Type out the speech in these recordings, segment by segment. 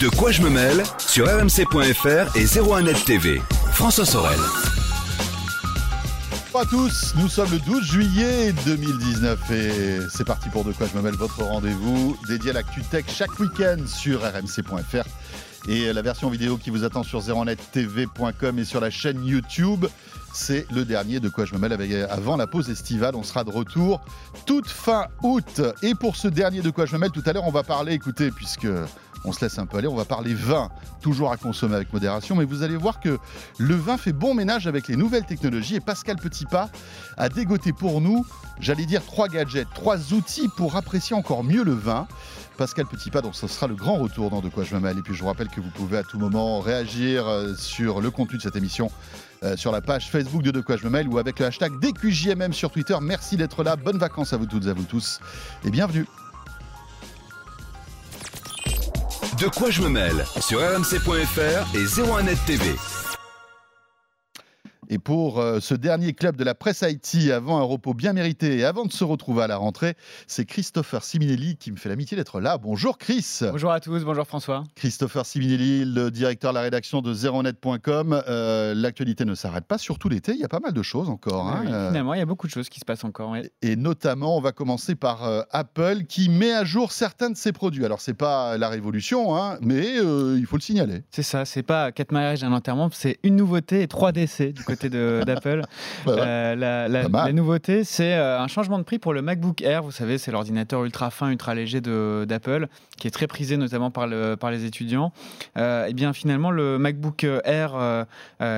De quoi je me mêle sur rmc.fr et 01net TV. François Sorel. Bonjour à tous, nous sommes le 12 juillet 2019 et c'est parti pour De quoi je me mêle, votre rendez-vous dédié à l'actu tech chaque week-end sur rmc.fr et la version vidéo qui vous attend sur 01nettv.com et sur la chaîne YouTube. C'est le dernier de quoi je me mêle avant la pause estivale. On sera de retour toute fin août. Et pour ce dernier de quoi je me mêle, tout à l'heure, on va parler, écoutez, puisque on se laisse un peu aller, on va parler vin, toujours à consommer avec modération, mais vous allez voir que le vin fait bon ménage avec les nouvelles technologies et Pascal Petitpas a dégoté pour nous, j'allais dire trois gadgets, trois outils pour apprécier encore mieux le vin. Pascal Petitpas, donc ce sera le grand retour dans De quoi je me mêle. Et puis je vous rappelle que vous pouvez à tout moment réagir euh, sur le contenu de cette émission euh, sur la page Facebook de De quoi je me mêle ou avec le hashtag DQJMM sur Twitter. Merci d'être là. Bonnes vacances à vous toutes et à vous tous et bienvenue. De quoi je me mêle sur rmc.fr et 01net TV. Et pour euh, ce dernier club de la presse Haïti, avant un repos bien mérité et avant de se retrouver à la rentrée, c'est Christopher Siminelli qui me fait l'amitié d'être là. Bonjour Chris. Bonjour à tous, bonjour François. Christopher Siminelli, le directeur de la rédaction de zeronet.com. Euh, L'actualité ne s'arrête pas, surtout l'été, il y a pas mal de choses encore. hein. Oui, Euh, finalement, il y a beaucoup de choses qui se passent encore. oui. et notamment, on va commencer par euh, Apple qui met à jour certains de ses produits. Alors, c'est pas la révolution, hein, mais il faut le signaler. C'est ça, c'est pas quatre mariages et un enterrement, c'est une nouveauté et trois décès du côté de- d'Apple. Euh, la, nouveauté, c'est euh, un changement de prix pour le MacBook Air. Vous savez, c'est l'ordinateur ultra fin, ultra léger d'Apple, qui est très prisé notamment par, le, par les étudiants. Euh, et bien finalement, le MacBook Air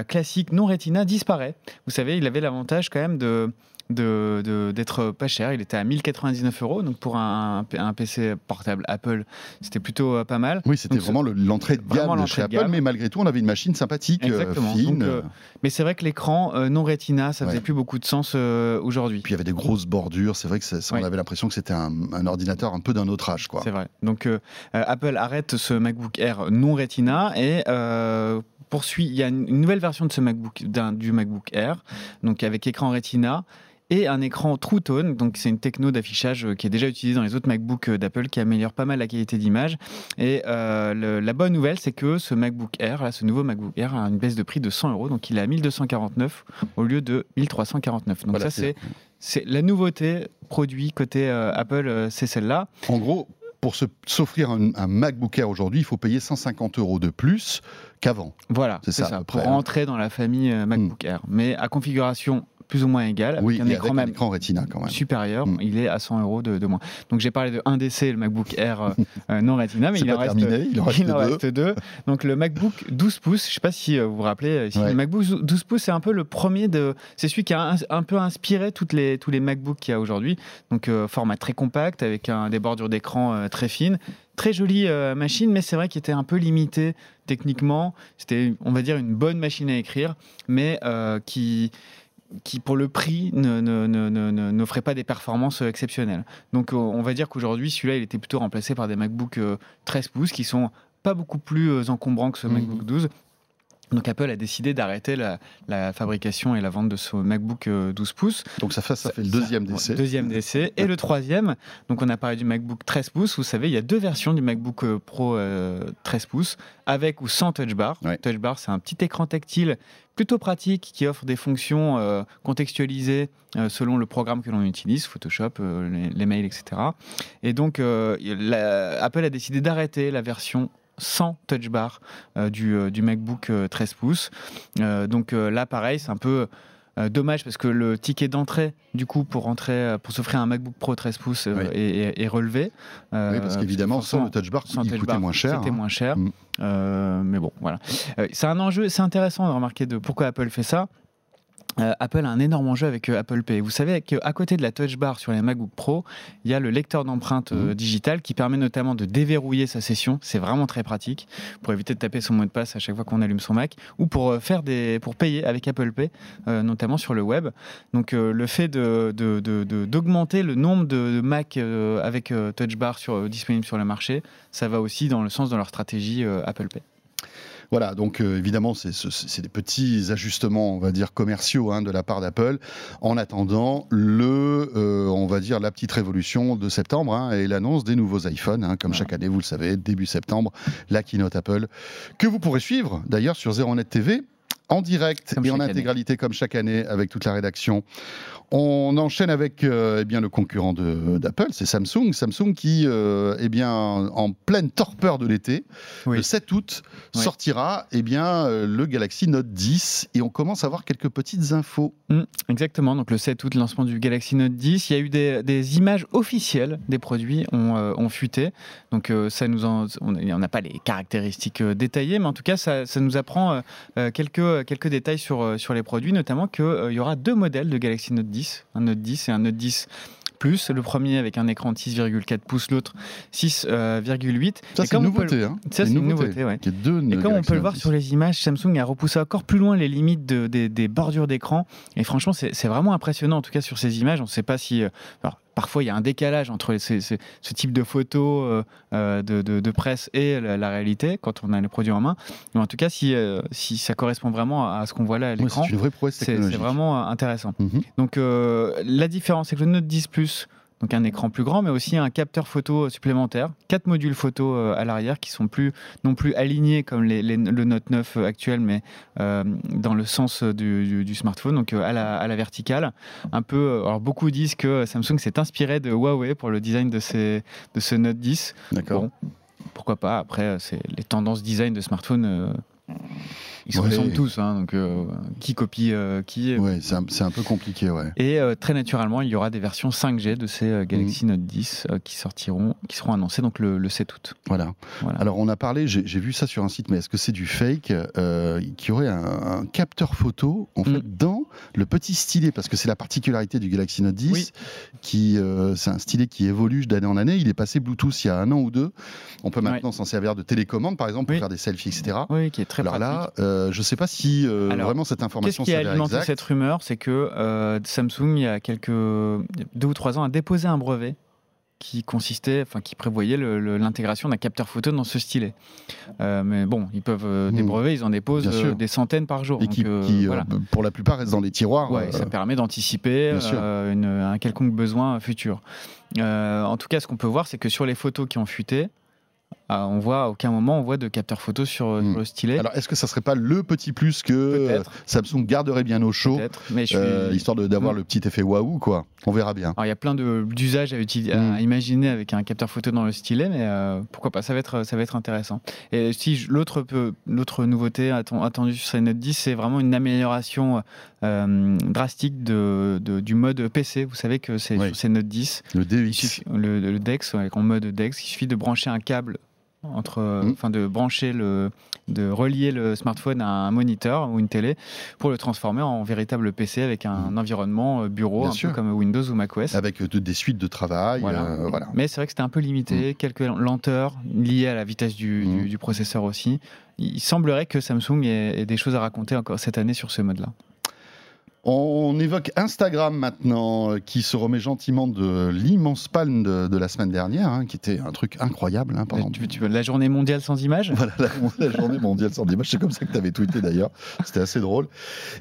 classique non Retina disparaît. Vous savez, il avait l'avantage quand même de de- de- d'être pas cher. Il était à 1099 euros. Donc pour un, un PC portable Apple, c'était plutôt euh, pas mal. Oui, c'était vraiment le- l'entrée de gamme de chez Apple, gamme. mais malgré tout, on avait une machine sympathique, euh, Exactement. fine. Donc, euh, Mais c'est vrai que l'écran non Retina, ça faisait Ouais. plus beaucoup de sens aujourd'hui. Puis il y avait des grosses bordures. C'est vrai que ça- on avait l'impression que c'était un, un ordinateur un peu d'un autre âge. Quoi. C'est vrai. Donc Apple arrête ce MacBook Air non Retina et poursuit. Il y a une nouvelle version de ce MacBook du MacBook Air, donc avec écran Retina. Et un écran True Tone, donc c'est une techno d'affichage euh, qui est déjà utilisée dans les autres MacBooks euh, d'Apple, qui améliore pas mal la qualité d'image. Et euh, le- la bonne nouvelle, c'est que ce MacBook Air, là, ce nouveau MacBook Air, a une baisse de prix de 100 euros, donc il est à 1249 au lieu de 1349. Donc Voilà, ça, c'est c'est la nouveauté produit côté euh, Apple, euh, c'est celle-là. En gros, pour s'offrir un, un MacBook Air aujourd'hui, il faut payer 150 euros de plus qu'avant. Voilà, C'est ça, ça, pour hein. rentrer dans la famille MacBook Air. Mais à configuration plus ou moins avec oui, un et écran avec un même écran Retina quand même. supérieur, Mm. il est à 100 euros de, de moins. Donc j'ai parlé de 1 DC, le MacBook Air euh, euh, non Retina, mais il en, reste, il en reste il en deux. reste deux. Donc le MacBook 12 pouces, je ne sais pas si euh, vous vous rappelez, ici, Ouais. le MacBook 12 pouces, c'est un peu le premier de. C'est celui qui a un, un peu inspiré toutes les, tous les MacBooks qu'il y a aujourd'hui. Donc euh, format très compact, avec un, des bordures d'écran euh, très fines. Très jolie euh, machine, mais c'est vrai qu'il était un peu limité techniquement. C'était, on va dire, une bonne machine à écrire, mais euh, qui qui pour le prix ne- ne- ne- ne- ne- n'offrait pas des performances euh, exceptionnelles. Donc euh, on va dire qu'aujourd'hui celui-là il était plutôt remplacé par des MacBook euh, 13 pouces qui sont pas beaucoup plus euh, encombrants que ce Mhm. MacBook 12. Donc Apple a décidé d'arrêter la, la fabrication et la vente de ce MacBook euh, 12 pouces. Donc ça fait, ça fait le deuxième décès. Deuxième décès. Et le troisième, donc on a parlé du MacBook 13 pouces. Vous savez, il y a deux versions du MacBook euh, Pro euh, 13 pouces, avec ou sans Touch Bar. Ouais. Touch Bar, c'est un petit écran tactile plutôt pratique qui offre des fonctions euh, contextualisées euh, selon le programme que l'on utilise, Photoshop, euh, les, les mails, etc. Et donc, euh, la- Apple a décidé d'arrêter la version sans touch bar euh, du, euh, du MacBook euh, 13 pouces. Euh, donc euh, là, pareil, c'est un peu dommage parce que le ticket d'entrée, du coup, pour rentrer, euh, pour s'offrir un MacBook Pro 13 pouces Oui. est, est- est relevé. Euh, oui, parce qu'évidemment, sans le touch bar, sans il touch coûtait bar, moins cher. C'était hein. moins cher. Mm. Euh, mais bon, voilà. C'est un enjeu, c'est intéressant de remarquer de pourquoi Apple fait ça. Euh, Apple a un énorme enjeu avec euh, Apple Pay. Vous savez qu'à côté de la Touch Bar sur les MacBook Pro, il y a le lecteur d'empreintes euh, Mhm. digitales qui permet notamment de déverrouiller sa session. C'est vraiment très pratique pour éviter de taper son mot de passe à chaque fois qu'on allume son Mac ou pour faire des, pour payer avec Apple Pay, notamment sur le web. Donc le fait de, de- de- de- d'augmenter le nombre de, Mac avec Touch Bar sur, disponibles sur le marché, ça va aussi dans le sens de leur stratégie Apple Pay. Voilà, donc euh, évidemment, c'est ce- c'est des petits ajustements, on va dire, commerciaux hein, de la part d'Apple, en attendant le, euh, on va dire, la petite révolution de septembre hein, et l'annonce des nouveaux iPhones, hein, comme Voilà. chaque année, vous le savez, début septembre, la keynote Apple, que vous pourrez suivre d'ailleurs sur Zeronet TV. En direct Comme et en année. intégralité comme chaque année avec toute la rédaction. On enchaîne avec euh, eh bien, le concurrent d'Apple, c'est Samsung. Samsung qui, euh, eh bien, en pleine torpeur de l'été, Oui. le 7 août, Oui. sortira eh bien, euh, le Galaxy Note 10 et on commence à avoir quelques petites infos. Mm, exactement, donc le 7 août, lancement du Galaxy Note 10. Il y a eu des, des images officielles des produits ont, euh, ont fuité. Donc euh, ça nous en, on n'a pas les caractéristiques détaillées, mais en tout cas ça, ça nous apprend quelques, quelques détails sur, sur les produits, notamment qu'il y aura deux modèles de Galaxy Note 10, un Note 10 et un Note 10 Plus. Le premier avec un écran de 6,4 pouces, l'autre 6,8. Ça, Et c'est une le- nouveauté. Hein. Ça, c'est une nouveauté, ouais. Et comme on peut le voir sur les images, Samsung a repoussé encore plus loin les limites de- des, des bordures d'écran. Et franchement, c'est c'est vraiment impressionnant, en tout cas sur ces images. On ne sait pas si. euh, alors, parfois, il y a un décalage entre ces- ces- ce type de photos euh, euh, de, de- de presse et la, la réalité quand on a le produit en main. Mais en tout cas, si, euh, si ça correspond vraiment à ce qu'on voit là à l'écran, c'est vraiment intéressant. Mhm. Donc la différence, c'est que le Note 10 Plus, donc un écran plus grand, mais aussi un capteur photo supplémentaire, quatre modules photo euh, à l'arrière qui sont plus non plus alignés comme les- les- le Note 9 actuel, mais euh, dans le sens du, du- du smartphone, donc euh, à, la, à la verticale. Un peu, alors beaucoup disent que Samsung s'est inspiré de Huawei pour le design de, de ce Note 10. D'accord. Bon, pourquoi pas Après, c'est les tendances design de smartphone. euh, ils se Ouais. ressemblent tous, hein, donc euh, qui copie euh, qui Ouais, c'est un, c'est un peu compliqué, ouais. et euh, très naturellement, il y aura des versions 5G de ces euh, Galaxy Mm. Note 10 euh, qui sortiront, qui seront annoncées donc le, le 7 août. Voilà. Voilà. Alors, on a parlé, j'ai vu ça sur un site, mais est-ce que c'est du fake euh, Qui aurait un, un capteur photo, en fait, Mm. dans le petit stylet Parce que c'est la particularité du Galaxy Note 10, Oui. qui euh, c'est un stylet qui évolue d'année en année. Il est passé Bluetooth il y a un an ou deux. On peut maintenant s'en servir de télécommande, par exemple, pour Oui. faire des selfies, etc. Oui, qui est très Alors pratique. là, euh, je ne sais pas si euh, Alors, vraiment cette Qu'est-ce information qui a alimenté cette rumeur? C'est que Samsung, il y a quelques deux ou trois ans, a déposé un brevet qui consistait, enfin qui prévoyait l'intégration d'un capteur photo dans ce stylet. Euh, mais bon, ils peuvent euh, des Mm. brevets, ils en déposent euh, des centaines par jour. Et Donc, qui, euh, qui, voilà. pour la plupart, reste dans les tiroirs. Ouais, ça permet d'anticiper un quelconque besoin futur. En tout cas, ce qu'on peut voir, c'est que sur les photos qui ont fuité, euh, on voit à aucun moment on voit de capteur photo sur, Hmm. sur le stylet. Alors, est-ce que ça serait pas le petit plus que euh. Samsung garderait bien au chaud, mais je suis. euh, histoire d'avoir Mm. le petit effet waouh, quoi On verra bien. Alors, il y a plein d'usages à, utiliser, à Mm. imaginer avec un capteur photo dans le stylet, mais euh, pourquoi pas, ça va être, ça va être intéressant. Et si l'autre l'autre nouveauté atten- attendue sur ces Note 10, c'est vraiment une amélioration euh, drastique de, de- du mode PC. Vous savez que c'est Oui. sur ces Note 10, Le DX. le, le DeX, ouais, en mode DeX, il suffit de brancher un câble entre, euh, Mm. enfin de brancher le, de relier le smartphone à un moniteur ou une télé pour le transformer en véritable PC avec un environnement euh, bureau, Mm. Bien un sûr. peu comme Windows ou macOS. Avec euh, de- des suites de travail. Voilà. euh, voilà. Mais c'est vrai que c'était un peu limité, quelques lenteurs liées à la vitesse du, Mm. du- du processeur aussi. Il semblerait que Samsung ait, ait des choses à raconter encore cette année sur ce mode-là. On évoque Instagram maintenant, euh, qui se remet gentiment de l'immense palme de, de la semaine dernière, hein, qui était un truc incroyable. hein, pendant Tu veux- tu veux la journée mondiale sans images? Voilà, la, la journée mondiale sans image. C'est comme ça que tu avais tweeté d'ailleurs. C'était assez drôle.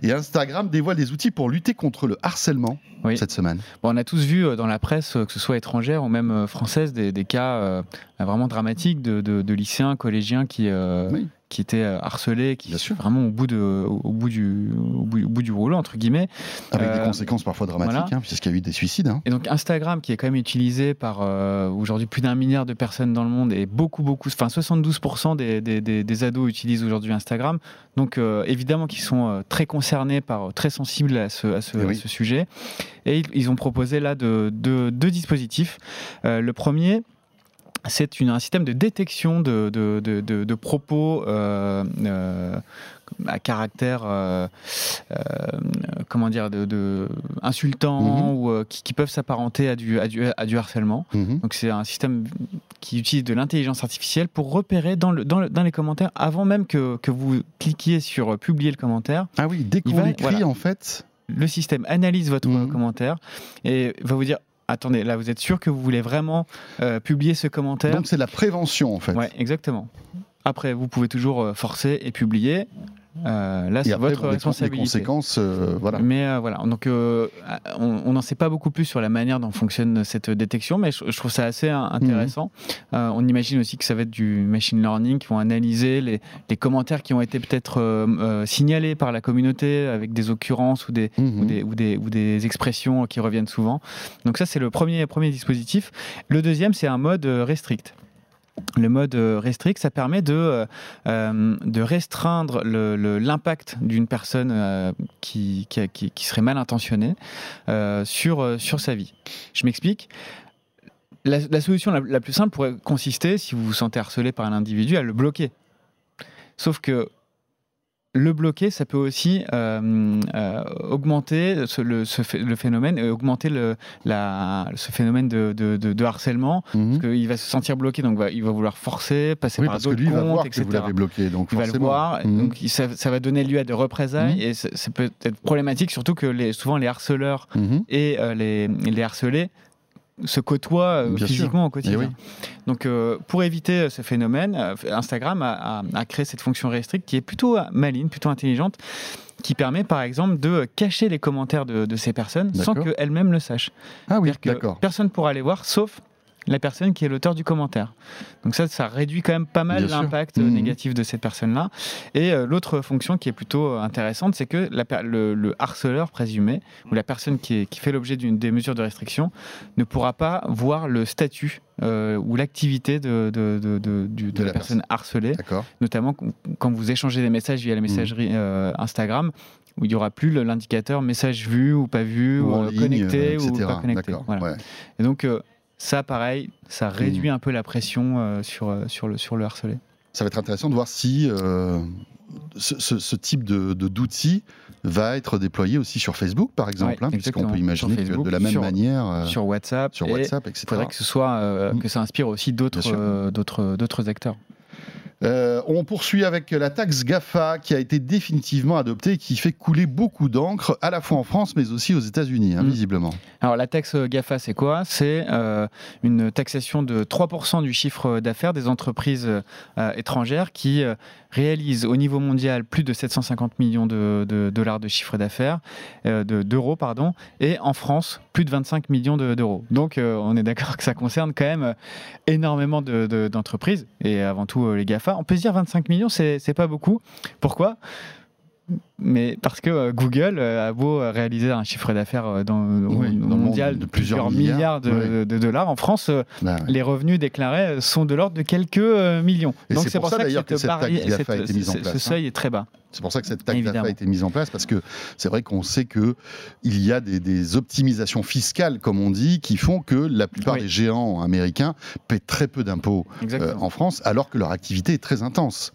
Et Instagram dévoile des outils pour lutter contre le harcèlement Oui. cette semaine. Bon, on a tous vu euh, dans la presse, euh, que ce soit étrangère ou même française, des, des cas euh, vraiment dramatiques de, de- de lycéens, collégiens qui, euh, Oui. Qui étaient euh, harcelés, qui sûr. vraiment au bout, de, au, au bout du, au, bout, au bout du rouleau, entre guillemets. Avec des Euh, conséquences parfois dramatiques, voilà. hein, puisqu'il y a eu des suicides. hein. Et donc Instagram, qui est quand même utilisé par euh, aujourd'hui plus d'un milliard de personnes dans le monde et beaucoup, beaucoup, enfin 72% des, des, des- des ados utilisent aujourd'hui Instagram. Donc euh, évidemment qu'ils sont très concernés par, très sensibles à ce, à ce, Eh à ce sujet. Et ils, ils ont proposé là de, de- deux dispositifs. Le premier, c'est un système de détection de, de, de- propos euh, euh, à caractère, euh, comment dire, de, insultants Mhm. ou qui, qui peuvent s'apparenter à du, à, du, à du harcèlement. Mhm. Donc c'est un système qui utilise de l'intelligence artificielle pour repérer dans, le, dans, le- dans les commentaires, avant même que, que vous cliquiez sur publier le commentaire, Ah oui, dès qu'on l'écrit, voilà. en fait. le système analyse votre Mhm. commentaire et va vous dire attendez là vous êtes sûr que vous voulez vraiment euh, publier ce commentaire? Donc c'est de la prévention, en fait. ouais exactement Après, vous pouvez toujours euh, forcer et publier. Euh, là, c'est votre bon, les- responsabilité. conséquences, euh, voilà. Mais euh, voilà, donc euh, on n'en sait pas beaucoup plus sur la manière dont fonctionne cette détection, mais je, je trouve ça assez euh, intéressant. Euh, on imagine aussi que ça va être du machine learning qui vont analyser les, les commentaires qui ont été peut-être signalés par la communauté avec des occurrences ou des, Mhm. ou des, ou, des, ou des expressions qui reviennent souvent. Donc ça, c'est le premier, premier dispositif. Le deuxième, c'est un mode restrict. Le mode euh, restrict, ça permet de, euh, euh, de restreindre l'impact d'une personne qui, qui, serait mal intentionnée sur, sur sa vie. Je m'explique. La, solution la plus simple pourrait consister, si vous vous sentez harcelé par un individu, à le bloquer. Sauf que le bloquer, ça peut aussi euh, euh, augmenter ce- le, ce phé- le phénomène, augmenter le, la, ce phénomène de, de- de- de harcèlement, Mhm. parce qu'il va se sentir bloqué, donc va- il va vouloir forcer, passer Oui, par que d'autres il va comptes, voir que etc. vous l'avez bloqué. Donc Il va le voir, Mhm. donc ça, ça va donner lieu à des représailles, Mhm. et ça, ça peut être problématique, surtout que les, souvent les harceleurs Mhm. et euh, les, les harcelés se côtoient euh, sûr. physiquement au quotidien. Eh oui. Donc, euh, pour éviter euh, ce phénomène, Instagram a, a- a créé cette fonction restrict qui est plutôt maligne, plutôt intelligente, qui permet par exemple de cacher les commentaires de, de ces personnes sans qu'elles-mêmes le sachent. Ah oui, d'accord. Personne ne pourra les voir sauf la personne qui est l'auteur du commentaire. Donc ça, ça réduit quand même pas mal l'impact euh, Mhm. négatif de cette personne-là. Et euh, l'autre fonction qui est plutôt euh, intéressante, c'est que la le, le harceleur présumé, ou la personne qui, est- qui fait l'objet d'une des mesures de restriction, ne pourra pas voir le statut euh, ou l'activité de, la, la personne harcelée, notamment quand- vous échangez des messages via la messagerie euh, Instagram, où il n'y aura plus l'indicateur message vu ou pas vu, Ou ou, en ligne, connecté ou pas connecté. D'accord. Voilà. ouais. Et donc, euh, ça, pareil, ça réduit Mmh. un peu la pression euh, sur, euh, sur, le, sur le harcelé. Ça va être intéressant de voir si euh, ce, ce- ce type de d'outil va être déployé aussi sur Facebook, par exemple, Ouais, hein, puisqu'on peut imaginer que de la même sur- manière euh, sur WhatsApp. sur WhatsApp, etc. Il faudrait que ce soit Mmh. que ça inspire aussi d'autres d'autres d'autres acteurs. Euh, on poursuit avec la taxe GAFA qui a été définitivement adoptée et qui fait couler beaucoup d'encre à la fois en France mais aussi aux États-Unis, hein, Mm. visiblement. Alors la taxe GAFA, c'est quoi? C'est euh, une taxation de 3% du chiffre d'affaires des entreprises euh, étrangères qui réalisent au niveau mondial plus de 750 millions de, dollars de chiffre d'affaires, euh, de- d'euros, pardon, et en France, plus de 25 millions de- d'euros. Donc euh, on est d'accord que ça concerne quand même euh, énormément de- de- d'entreprises, et avant tout les GAFA. On peut se dire 25 millions, c'est pas beaucoup. Pourquoi? Mais parce que euh, Google euh, a beau euh, réaliser un chiffre d'affaires dans, Oui, dans mondial de plusieurs milliards, milliards, de, dollars, en France, Bah, les revenus déclarés sont de l'ordre de quelques millions. Et c'est pour ça, que d'ailleurs, que cette taxe GAFA a été mise en ce- place, Ce hein. seuil est très bas. C'est pour ça que cette taxe Évidemment. a été mise en place parce que c'est vrai qu'on sait que il y a des, des optimisations fiscales, comme on dit, qui font que la plupart Oui. des géants américains paient très peu d'impôts euh, en France, alors que leur activité est très intense.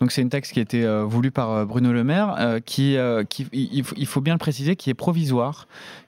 Donc c'est une taxe qui a été euh, voulue par Bruno Le Maire, euh, qui, euh, qui il, il faut- bien le préciser, qui est provisoire,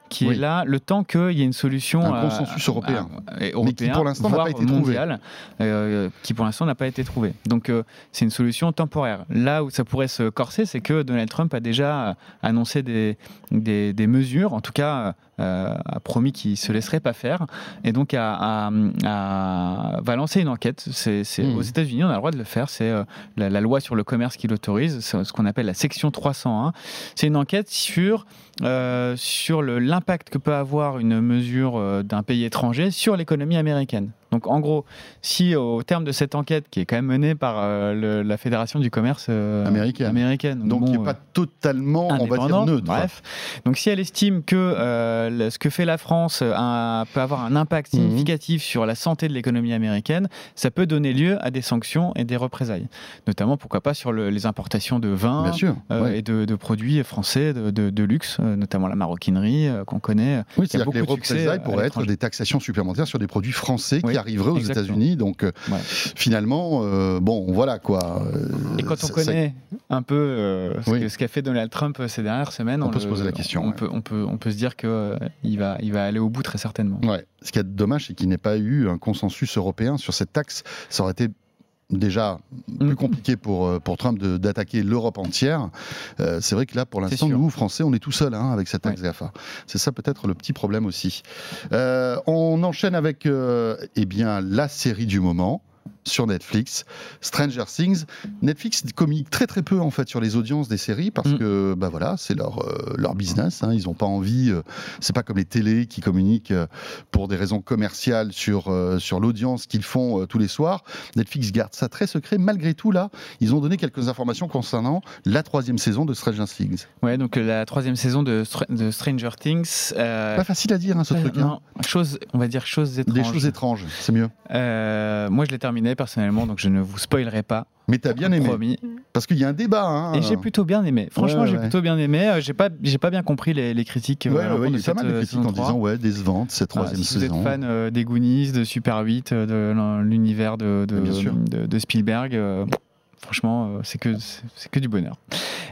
qui Oui. est là le temps qu'il y ait une solution Un euh, consensus européen. euh, Mais qui, pour l'instant, n'a pas été trouvé. mondial, euh, qui pour l'instant n'a pas été trouvé. Donc euh, c'est une solution temporaire. Là où ça pourrait se corser, c'est que Donald Trump a déjà annoncé des, des, des mesures, en tout cas a promis qu'il se laisserait pas faire, et donc a, a- a- va lancer une enquête. C'est, Mmh. Aux États-Unis, on a le droit de le faire. C'est euh, la, la loi sur le commerce qui l'autorise, ce qu'on appelle la section 301. C'est une enquête sur euh, sur l'impact que peut avoir une mesure euh, d'un pays étranger sur l'économie américaine. Donc en gros, si au terme de cette enquête, qui est quand même menée par euh, le- la Fédération du commerce euh, Américaine. américaine, Donc, bon, il n'est euh, pas totalement, on va dire, neutre. Bref, donc si elle estime que euh, ce que fait la France euh, un- peut avoir un impact Mhm. significatif sur la santé de l'économie américaine, ça peut donner lieu à des sanctions et des représailles. Notamment, pourquoi pas, sur le- les importations de vin Bien sûr. euh, ouais. et de, de produits français de, de- de luxe, euh, notamment la maroquinerie euh, qu'on connaît. Oui, c'est-à-dire que les représailles euh, pourraient être des taxations supplémentaires sur des produits français qui Oui, arriveraient aux. États-Unis. Donc, euh, Ouais. finalement, euh, bon, voilà quoi. Euh, Et quand on ça- ça- connaît un peu euh, ce Oui. que- ce qu'a fait Donald Trump ces dernières semaines, On peut le- se poser la question, On, ouais. peut, on, peut, on peut se dire qu'il va, il va aller au bout très certainement. Ouais. Ce qui est dommage, c'est qu'il n'ait pas eu un consensus européen sur cette taxe. Ça aurait été déjà plus Mm. compliqué pour, euh, pour Trump d'attaquer l'Europe entière. Euh, c'est vrai que là, pour l'instant, nous, Français, on est tout seul hein, avec cette taxe GAFA. C'est ça peut-être le petit problème aussi. Euh, on enchaîne avec euh, eh bien, la série du moment. Sur Netflix. Stranger Things. Netflix communique très très peu en fait sur les audiences des séries parce Mm. que bah voilà, c'est leur euh, leur business. hein. Ils n'ont pas envie. euh, c'est pas comme les télés qui communiquent euh, pour des raisons commerciales sur sur l'audience qu'ils font tous les soirs. Netflix garde ça très secret. Malgré tout, là, ils ont donné quelques informations concernant la troisième saison de Stranger Things. Ouais, donc la troisième saison de, Str- de Stranger Things. Pas facile à dire hein, ce truc. hein. non, chose, on va dire choses étranges. Des choses étranges, c'est mieux. Moi, je l'ai terminé personnellement, donc je ne vous spoilerai pas. Mais t'as bien aimé. Promis. Parce qu'il y a un débat. Hein. Et j'ai plutôt bien aimé. Franchement, Ouais, j'ai ouais. plutôt bien aimé. Euh, J'ai pas, j'ai pas bien compris les, les critiques. euh, Ouais, à ouais, il y a pas mal de euh, critiques saison en 3. disant ouais décevante cette troisième si vous êtes saison. fan euh, des Goonies, de Super 8, euh, de l'univers de, de, Spielberg, euh, franchement, euh, c'est que, que du bonheur.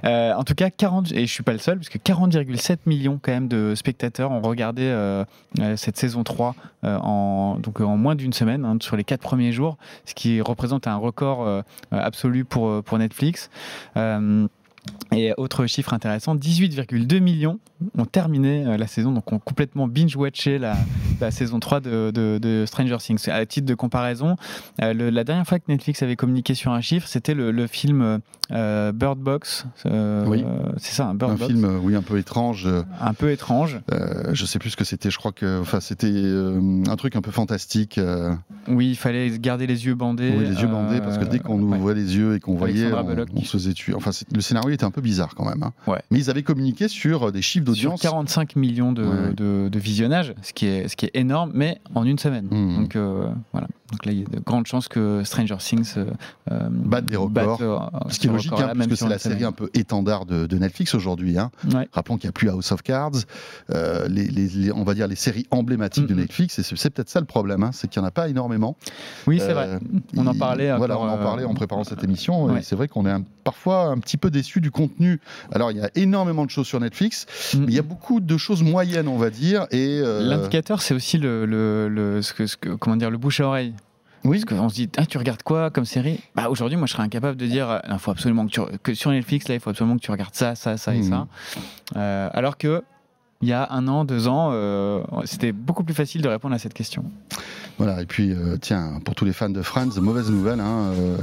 Euh, en tout cas, 40, et je suis pas le seul, puisque 40,7 millions quand même de spectateurs ont regardé euh, cette saison 3 euh, en, moins d'une semaine, hein, sur les quatre premiers jours, ce qui représente un record absolu pour Netflix. Et autre chiffre intéressant, 18,2 millions ont terminé euh, la saison, donc ont complètement binge-watché la, la saison 3 de, de- de Stranger Things. À titre de comparaison, euh, le- la dernière fois que Netflix avait communiqué sur un chiffre, c'était le, le film euh, Bird Box. euh, Oui. c'est ça, un Bird Un Box. film, euh, oui, un peu étrange. Un peu étrange. je sais plus ce que c'était. Je crois que, enfin, c'était un truc un peu fantastique. Oui, il fallait garder les yeux bandés. oui, les yeux bandés, parce que dès qu'on ouais. ouvrait les yeux et qu'on voyait, on, se faisait tuer. Enfin, le scénario était un peu bizarre quand même. hein. Ouais. Mais ils avaient communiqué sur euh, des chiffres Sur d'audience. 45 millions de, Ouais, de, de visionnages, ce qui, est, ce qui est énorme, mais en une semaine. Mhm. Donc euh, voilà. Donc là, il y a de grandes chances que Stranger Things euh, euh, Batte des records. batte, euh, Ce qui est logique, hein, puisque sur c'est la série semaine. un peu étendard de, de Netflix aujourd'hui. Hein. Ouais. Rappelons qu'il n'y a plus House of Cards, euh, les, les- les- on va dire les séries emblématiques de. Netflix, et c'est peut-être ça le problème, hein, c'est qu'il n'y en a pas énormément. Oui, c'est vrai. On en parlait Voilà, on en parlait en préparant cette émission, et c'est vrai qu'on est un- parfois un petit peu déçu du contenu. Alors, il y a énormément de choses sur Netflix, Mm. mais il y a beaucoup de choses moyennes, on va dire, et... L'indicateur, c'est aussi le, le, le- ce que, ce que- comment dire, le bouche à oreille. Oui, Parce qu'on se dit, ah, tu regardes quoi comme série? Bah, Aujourd'hui, moi, je serais incapable de dire, il faut absolument que, tu, que sur Netflix, là, il faut absolument que tu regardes ça, ça, ça et Mhm. ça. Euh, alors que il y a un an, deux ans, euh, c'était beaucoup plus facile de répondre à cette question. Voilà, et puis euh, tiens, pour tous les fans de Friends, mauvaise nouvelle, hein, euh,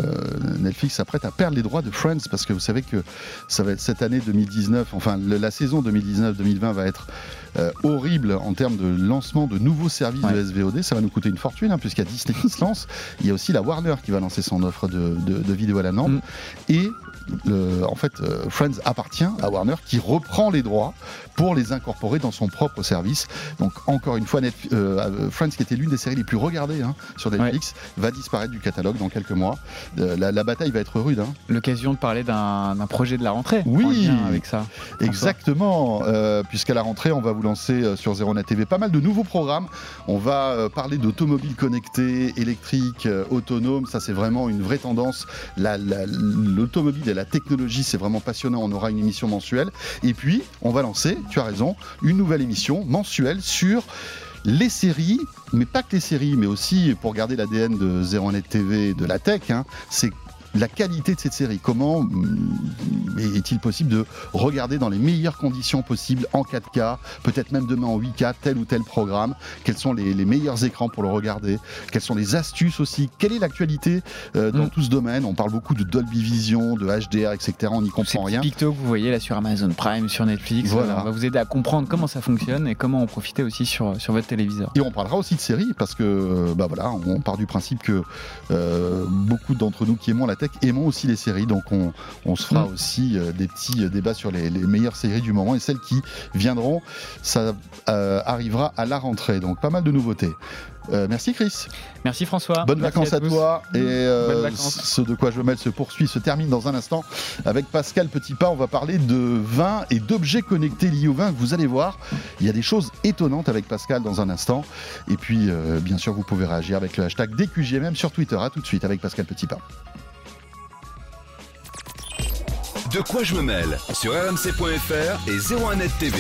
Netflix s'apprête à perdre les droits de Friends parce que vous savez que ça va être cette année 2019, enfin le- la saison 2019-2020 va être euh, horrible en termes de lancement de nouveaux services Ouais. de SVOD. Ça va nous coûter une fortune hein, puisqu'il y a Disney qui se lance. Il y a aussi la Warner qui va lancer son offre de, de, de vidéo à la Nantes. Mm. Et le- en fait, Friends appartient à Warner qui reprend les droits pour les incorporer dans son propre service. Donc encore une fois, Net- euh, euh, Friends, qui était l'une des séries les plus regardées hein, sur Netflix, va disparaître du catalogue dans quelques mois. Euh, la, la bataille va être rude. hein. L'occasion de parler d'un projet de la rentrée Oui. avec ça. Exactement, euh, puisqu'à la rentrée, on va vous lancer sur Zero Net TV pas mal de nouveaux programmes. On va parler d'automobiles connectés, électriques, autonomes. Ça, c'est vraiment une vraie tendance. La- la- L'automobile et la technologie, c'est vraiment passionnant. On aura une émission mensuelle. Et puis, on va lancer, tu as raison, une nouvelle émission mensuelle sur les séries, mais pas que les séries, mais aussi pour garder l'ADN de Zero Net TV et de la tech, hein, c'est la qualité de cette série. Comment hum, est-il possible de regarder dans les meilleures conditions possibles en 4K, peut-être même demain en 8K, tel ou tel programme? Quels sont les, les meilleurs écrans pour le regarder? Quelles sont les astuces aussi? Quelle est l'actualité euh, dans Mm. tout ce domaine? On parle beaucoup de Dolby Vision, de HDR, etc. On n'y comprend rien. pictos que vous voyez là sur Amazon Prime, sur Netflix, Voilà. euh, on va vous aider à comprendre comment ça fonctionne et comment en profiter aussi sur, sur votre téléviseur. Et on parlera aussi de séries parce que bah voilà, on part du principe que euh, beaucoup d'entre nous qui aimons la tech aimons aussi les séries. Donc on, on se fera Mm. aussi euh, des petits euh, débats sur les, les meilleures séries du moment et celles qui viendront. Ça euh, arrivera à la rentrée. Donc pas mal de nouveautés. Euh, merci Chris. Merci François. Bonnes Merci vacances à, toi. Et euh, Bonnes vacances. ce de quoi je me mêle se poursuit, se termine dans un instant avec Pascal Petitpas. On va parler de vin et d'objets connectés liés au vin. Vous allez voir, il y a des choses étonnantes avec Pascal dans un instant. Et puis, euh, bien sûr, vous pouvez réagir avec le hashtag DQJMM sur Twitter. À tout de suite avec Pascal Petitpas. De quoi je me mêle sur rmc.fr et 01net TV.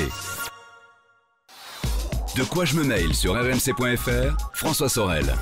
De quoi je me mail sur rmc.fr, François Sorel.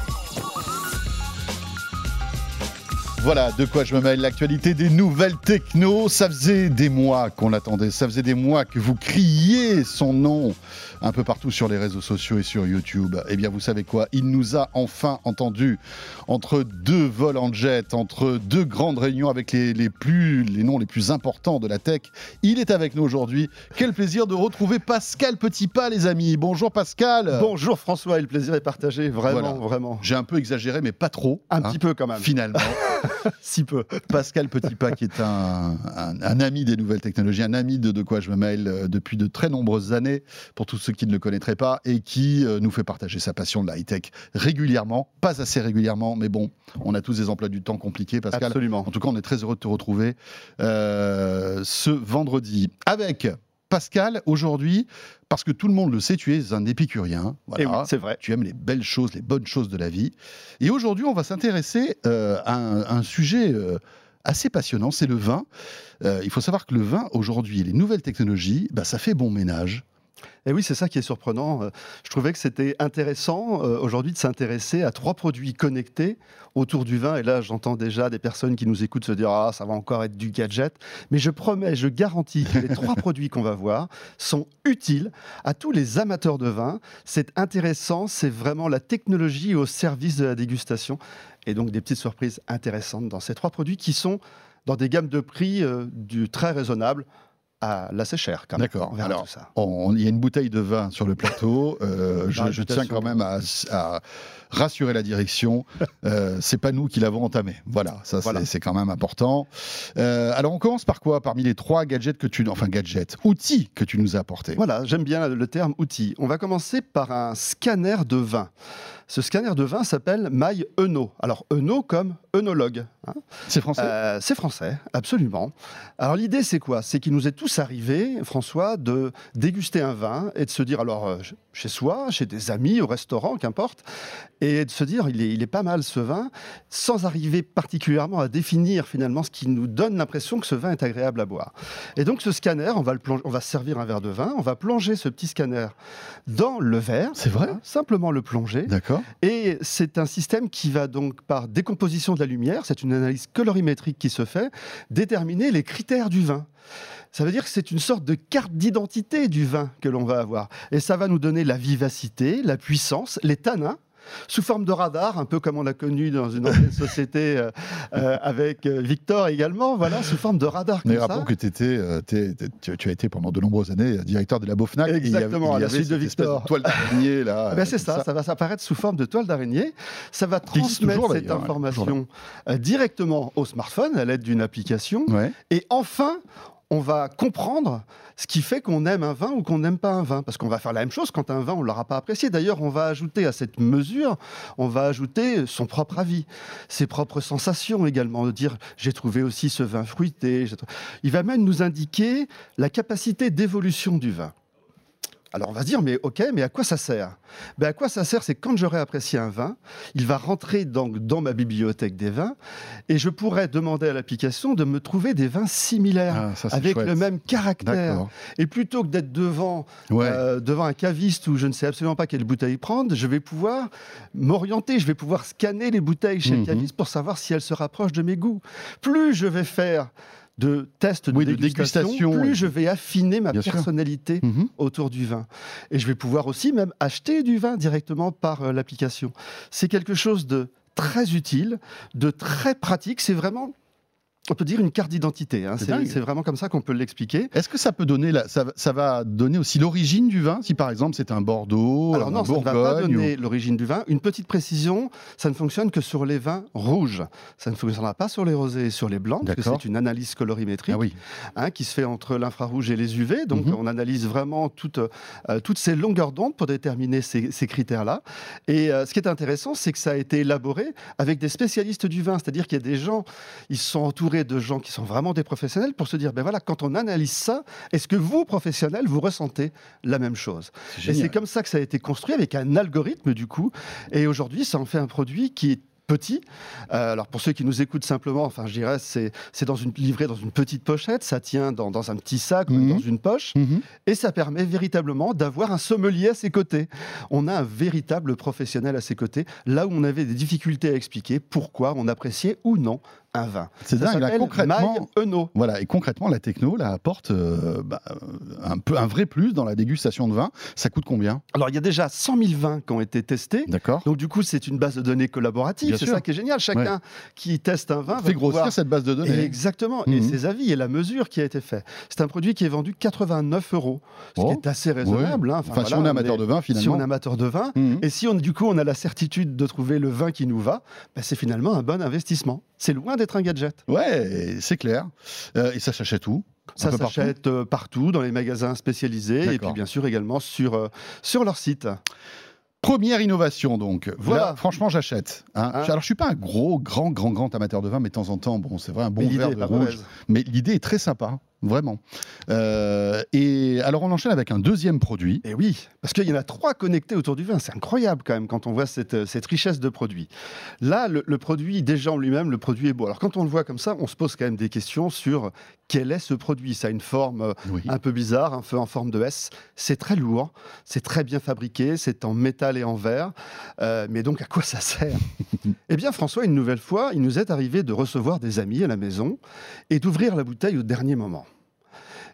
Voilà de quoi je me mêle. L'actualité des nouvelles techno. Ça faisait des mois qu'on l'attendait. Ça faisait des mois que vous criez son nom un peu partout sur les réseaux sociaux et sur YouTube. Eh bien, vous savez quoi? Il nous a enfin entendu entre deux vols en jet, entre deux grandes réunions avec les, les, plus, les noms les plus importants de la tech. Il est avec nous aujourd'hui. Quel plaisir de retrouver Pascal Petitpas, les amis. Bonjour Pascal. Bonjour François, et le plaisir est partagé. Vraiment, voilà. vraiment. J'ai un peu exagéré, mais pas trop. Un hein, petit peu quand même. Finalement. si peu. Pascal Petitpas, qui est un, un, un, ami des nouvelles technologies, un ami de De quoi je me mail euh, depuis de très nombreuses années, pour tous ceux qui ne le connaîtraient pas, et qui euh, nous fait partager sa passion de la high-tech régulièrement, pas assez régulièrement, mais bon, on a tous des emplois du temps compliqués, Pascal. Absolument. En tout cas, on est très heureux de te retrouver euh, ce vendredi avec Pascal, aujourd'hui, parce que tout le monde le sait, tu es un épicurien. Voilà. Oui, c'est vrai. Tu aimes les belles choses, les bonnes choses de la vie. Et aujourd'hui, on va s'intéresser euh, à, un, un, sujet euh, assez passionnant, c'est le vin. Euh, il faut savoir que le vin, aujourd'hui, les nouvelles technologies, bah, ça fait bon ménage. Et oui, c'est ça qui est surprenant. Je trouvais que c'était intéressant euh, aujourd'hui de s'intéresser à trois produits connectés autour du vin. Et là, j'entends déjà des personnes qui nous écoutent se dire Ah, ça va encore être du gadget. Mais je promets, je garantis que les trois produits qu'on va voir sont utiles à tous les amateurs de vin. C'est intéressant, c'est vraiment la technologie au service de la dégustation. Et donc des petites surprises intéressantes dans ces trois produits qui sont dans des gammes de prix euh, du très raisonnable à l'assez cher. D'accord. Alors, il y a une bouteille de vin sur le plateau. Euh, je, je, tiens quand même à, à rassurer la direction. euh, c'est pas nous qui l'avons entamé. Voilà, ça voilà. c'est quand même important. Euh, alors on commence par quoi? Parmi les trois gadgets que tu, enfin gadgets, outils que tu nous as apportés. Voilà, j'aime bien le terme outil. On va commencer par un scanner de vin. Ce scanner de vin s'appelle My Eno. Alors Eno comme œnologue. Hein. C'est français? Euh, C'est français, absolument. Alors l'idée c'est quoi? C'est qu'il nous est tous arrivé, François, de déguster un vin et de se dire alors euh, chez soi, chez des amis, au restaurant, qu'importe, et de se dire il est, il est pas mal ce vin, sans arriver particulièrement à définir finalement ce qui nous donne l'impression que ce vin est agréable à boire. Et donc ce scanner, on va, le plonger, on va servir un verre de vin, on va plonger ce petit scanner dans le verre. C'est vrai? Hein, Simplement le plonger. D'accord. Et c'est un système qui va donc, par décomposition de la lumière, c'est une analyse colorimétrique qui se fait, déterminer les critères du vin. Ça veut dire que c'est une sorte de carte d'identité du vin que l'on va avoir. Et ça va nous donner la vivacité, la puissance, les tanins sous forme de radar, un peu comme on l'a connu dans une ancienne société euh, euh, avec euh, Victor également, voilà, sous forme de radar. Mais rappelons que étais, tu, tu, as été pendant de nombreuses années directeur de la Bofnac. Exactement, il y avait, à la suite de Victor. De toile d'araignée là. Eh ben c'est ça, ça, ça, va apparaître sous forme de toile d'araignée. Ça va transmettre toujours, cette information ouais, directement au smartphone à l'aide d'une application. Ouais. Et enfin, on va comprendre ce qui fait qu'on aime un vin ou qu'on n'aime pas un vin. Parce qu'on va faire la même chose quand un vin, on ne l'aura pas apprécié. D'ailleurs, on va ajouter à cette mesure, on va ajouter son propre avis, ses propres sensations également, de dire j'ai trouvé aussi ce vin fruité. Il va même nous indiquer la capacité d'évolution du vin. Alors on va se dire, mais ok, mais à quoi ça sert? Ben À quoi ça sert C'est quand j'aurai apprécié un vin, il va rentrer dans, dans, ma bibliothèque des vins et je pourrais demander à l'application de me trouver des vins similaires, ah, ça, avec chouette. le même caractère. Et plutôt que d'être devant, ouais. euh, devant un caviste où je ne sais absolument pas quelle bouteille prendre, je vais pouvoir m'orienter, je vais pouvoir scanner les bouteilles chez Mhm. le caviste pour savoir si elles se rapprochent de mes goûts. Plus je vais faire de tests de, oui, dégustation, de dégustation, plus je vais affiner ma personnalité mmh. autour du vin. Et je vais pouvoir aussi même acheter du vin directement par euh, l'application. C'est quelque chose de très utile, de très pratique. C'est vraiment on peut dire une carte d'identité. Hein. C'est vraiment comme ça qu'on peut l'expliquer. Est-ce que ça peut donner, la, ça, ça, va donner aussi l'origine du vin? Si par exemple c'est un Bordeaux, Alors non, un ça ne va pas donner ou... l'origine du vin. Une petite précision, ça ne fonctionne que sur les vins rouges. Ça ne fonctionnera pas sur les rosés et sur les blancs, parce que c'est une analyse colorimétrique ah oui. hein, qui se fait entre l'infrarouge et les UV. Donc mm -hmm. on analyse vraiment toutes, euh, toutes ces longueurs d'onde pour déterminer ces, ces critères-là. Et euh, ce qui est intéressant, c'est que ça a été élaboré avec des spécialistes du vin. C'est-à-dire qu'il y a des gens, ils sont entourés de gens qui sont vraiment des professionnels pour se dire, ben voilà, quand on analyse ça, est-ce que vous, professionnels, vous ressentez la même chose? Et c'est comme ça que ça a été construit avec un algorithme du coup. Et aujourd'hui, ça en fait un produit qui est petit. Euh, alors pour ceux qui nous écoutent simplement, enfin je dirais c'est c'est dans une livré dans une petite pochette, ça tient dans, dans un petit sac, Mhm. mmh. dans une poche, mmh. et ça permet véritablement d'avoir un sommelier à ses côtés. On a un véritable professionnel à ses côtés, là où on avait des difficultés à expliquer pourquoi on appréciait ou non un vin. C'est Ça dingue, là, concrètement. Eno. Voilà, et concrètement, la techno, là, apporte euh, bah, un, peu, un vrai plus dans la dégustation de vin. Ça coûte combien? Alors, il y a déjà 100 000 vins qui ont été testés. D'accord Donc, du coup, c'est une base de données collaborative. C'est ça qui est génial. Chacun qui teste un vin va Fait grossir pouvoir- cette base de données. Exactement. Et Mhm. ses avis et la mesure qui a été fait. C'est un produit qui est vendu 89 euros, ce Oh. qui est assez raisonnable. hein. Enfin, si voilà, on est amateur de vin, si on finalement. est amateur de vin, Mhm. et si on, du coup on a la certitude de trouver le vin qui nous va, ben, c'est finalement un bon investissement. C'est loin d'être un gadget. Ouais, c'est clair. Euh, et ça s'achète où? Ça peu partout? s'achète euh, partout dans les magasins spécialisés et puis bien sûr également sur, euh, sur leur site. Première innovation, donc. Voilà. Là, franchement, j'achète. hein. Hein Alors, je suis pas un gros, grand, grand, grand amateur de vin, mais de temps en temps, bon, c'est vrai, un bon verre de rouge. Mais l'idée est très sympa, vraiment. Euh, et alors, on enchaîne avec un deuxième produit. Et oui, parce qu'il y en a trois connectés autour du vin. C'est incroyable quand même quand on voit cette, euh, cette richesse de produits. Là, le, le produit, déjà en lui-même, le produit est beau. Alors quand on le voit comme ça, on se pose quand même des questions sur quel est ce produit. Ça a une forme euh, Oui. un peu bizarre, un peu en forme de S. C'est très lourd, c'est très bien fabriqué, c'est en métal et en verre. Euh, mais donc à quoi ça sert? Eh bien François, une nouvelle fois, il nous est arrivé de recevoir des amis à la maison et d'ouvrir la bouteille au dernier moment.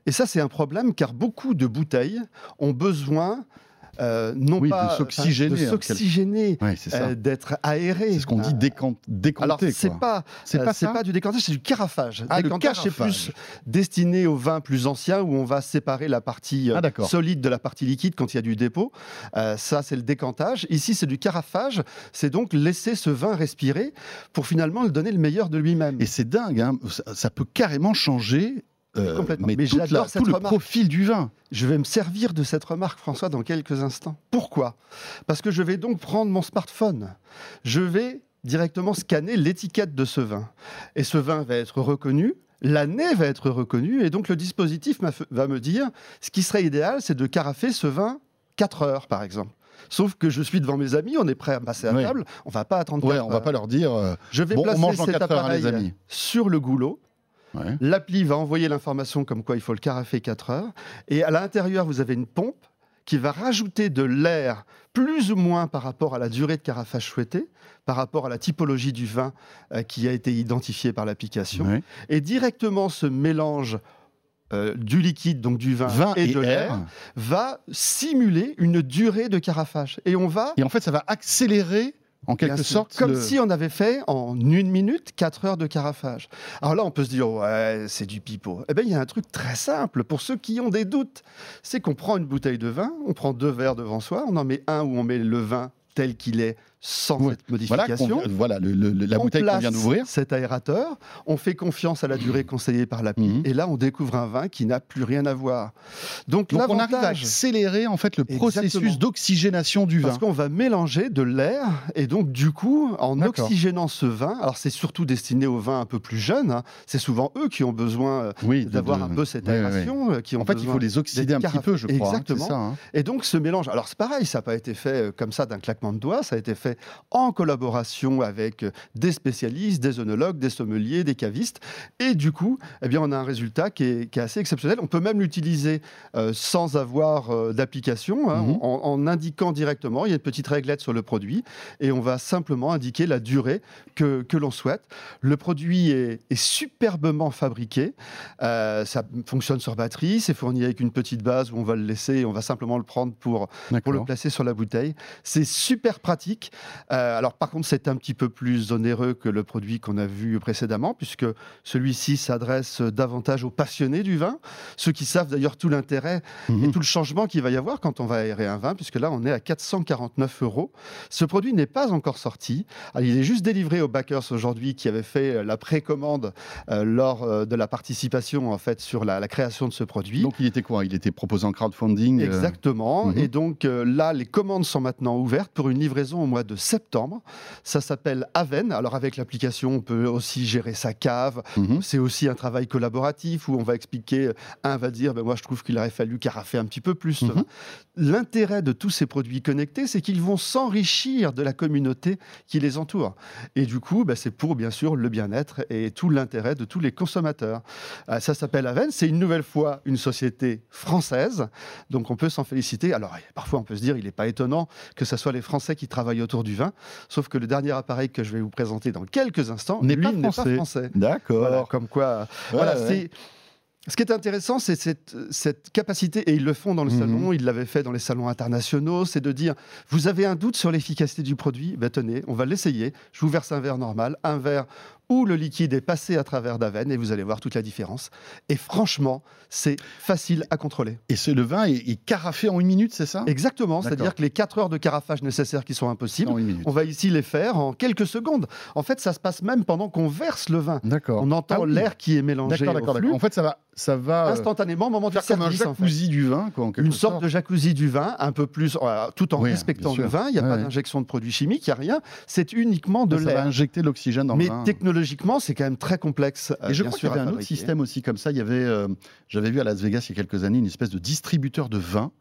Et ça, c'est un problème car beaucoup de bouteilles ont besoin euh, non Oui, pas de quelque- s'oxygéner, euh, d'être aéré. c'est ce qu'on dit Euh, décan- décanté. alors, c'est pas, C'est euh, pas du décantage, c'est du carafage. Ah, le décantage, c'est plus destiné aux vins plus anciens où on va séparer la partie Ah, solide de la partie liquide quand il y a du dépôt. Ça, c'est le décantage. Ici, c'est du carafage. C'est donc laisser ce vin respirer pour finalement le donner le meilleur de lui-même. Et c'est dingue, hein, ça, ça peut carrément changer. Euh, Complètement. mais Mais j'adore cette tout le remarque. profil du vin. Je vais me servir de cette remarque, François, dans quelques instants. Pourquoi? Parce que je vais donc prendre mon smartphone. Je vais directement scanner l'étiquette de ce vin. Et ce vin va être reconnu. L'année va être reconnue. Et donc, le dispositif va me dire ce qui serait idéal, c'est de carafer ce vin 4 heures, par exemple. Sauf que je suis devant mes amis, on est prêt à passer à table, on va pas attendre Ouais, 4 on va pas leur dire. euh, Je vais Bon, on placer cet 4 heures, hein, les appareil amis. sur le goulot. Ouais. L'appli va envoyer l'information comme quoi il faut le carafer 4 heures. Et à l'intérieur, vous avez une pompe qui va rajouter de l'air plus ou moins par rapport à la durée de carafage souhaitée, par rapport à la typologie du vin euh, qui a été identifiée par l'application. Ouais. Et directement, ce mélange euh, du liquide, donc du vin, Vin et, et, de l'air, air. va simuler une durée de carafage. Et on va Et en fait, ça va accélérer, en quelque Bien sorte, Comme le- si on avait fait en une minute 4 heures de carafage. Alors là, on peut se dire, ouais, c'est du pipeau. Eh bien, il y a un truc très simple pour ceux qui ont des doutes. C'est qu'on prend une bouteille de vin, on prend deux verres devant soi, on en met un où on met le vin tel qu'il est, sans cette Voilà, modification. qu'on- voilà le- le- la On bouteille qu'on vient d'ouvrir. Cet aérateur, on fait confiance à la durée conseillée par l'appli, Mhm. et là, on découvre un vin qui n'a plus rien à voir. Donc, Donc on arrive à accélérer en fait le processus d'oxygénation du vin. Parce qu'on va mélanger de l'air et donc du coup, en oxygénant ce vin, alors c'est surtout destiné aux vins un peu plus jeunes, hein, c'est souvent eux qui ont besoin euh, Oui, d'avoir de- un peu cette aération, euh, qui ont En fait, il faut les oxyder un petit peu, je crois. hein, Exactement. ça, hein. Et donc ce mélange, alors c'est pareil, ça n'a pas été fait euh, comme ça d'un claquement de doigts, ça a été fait en collaboration avec euh, des spécialistes, des œnologues, des sommeliers, des cavistes, et du coup, eh bien, on a un résultat qui est, qui est assez exceptionnel. On peut même l'utiliser euh, sans avoir euh, d'application, hein, Mhm. en, en indiquant directement, il y a une petite réglette sur le produit, et on va simplement indiquer la durée que, que l'on souhaite. Le produit est, est superbement fabriqué, euh, ça fonctionne sur batterie, c'est fourni avec une petite base où on va le laisser, et on va simplement le prendre pour, pour le placer sur la bouteille. C'est super pratique. Euh, alors par contre, c'est un petit peu plus onéreux que le produit qu'on a vu précédemment, puisque celui-ci s'adresse davantage aux passionnés du vin, ceux qui savent d'ailleurs tout l'intérêt et Mhm. tout le changement qu'il va y avoir quand on va aérer un vin, puisque là, on est à 449 euros. Ce produit n'est pas encore sorti. Alors, il est juste délivré aux backers aujourd'hui qui avaient fait la précommande euh, lors euh, de la participation en fait sur la, la création de ce produit. Donc il était quoi? Il était proposé en crowdfunding. euh, Exactement. mhm. Et donc là, les commandes sont maintenant ouvertes pour une livraison au mois de septembre. Ça s'appelle Aven. Alors avec l'application, on peut aussi gérer sa cave. mhm. C'est aussi un travail collaboratif où on va expliquer. Un va dire, ben moi je trouve qu'il aurait fallu carafer un petit peu plus. Mhm. L'intérêt de tous ces produits connectés, c'est qu'ils vont s'enrichir de la communauté qui les entoure. Et du coup, ben, c'est pour bien sûr le bien-être et tout l'intérêt de tous les consommateurs. Euh, ça s'appelle Aven. C'est une nouvelle fois une société française. Donc on peut s'en féliciter. Alors parfois on peut se dire, il n'est pas étonnant que ce soit les Français qui travaillent autour autour du vin. Sauf que le dernier appareil que je vais vous présenter dans quelques instants N'est pas français. D'accord. Voilà, comme quoi. Ouais, voilà, ouais. c'est. Ce qui est intéressant, c'est cette, cette capacité, et ils le font dans le Mhm. salon, ils l'avaient fait dans les salons internationaux, c'est de dire, vous avez un doute sur l'efficacité du produit, ben tenez, on va l'essayer, je vous verse un verre normal, un verre où le liquide est passé à travers la veine, et vous allez voir toute la différence. Et franchement, c'est facile à contrôler. Et ce, le vin est, est carafé en une minute, c'est ça? Exactement, c'est-à-dire que les 4 heures de carafage nécessaires qui sont impossibles, on va ici les faire en quelques secondes. En fait, ça se passe même pendant qu'on verse le vin. D'accord. On entend Ah oui. l'air qui est mélangé D'accord, d'accord. En fait, ça va, ça va euh, instantanément au moment du faire comme un service. en fait. jacuzzi du vin, quoi, en quelque Une sorte de jacuzzi du vin, un peu plus, euh, tout en Oui, respectant le vin. Il n'y a Ouais, pas ouais. d'injection de produits chimiques, il n'y a rien. C'est uniquement de ça va l'air. injecter l'oxygène dans Mais le vin. Technologiquement, c'est quand même très complexe. euh, Et je crois qu'il y avait un autre système aussi comme ça. Il y avait, euh, j'avais vu à Las Vegas il y a quelques années une espèce de distributeur de vin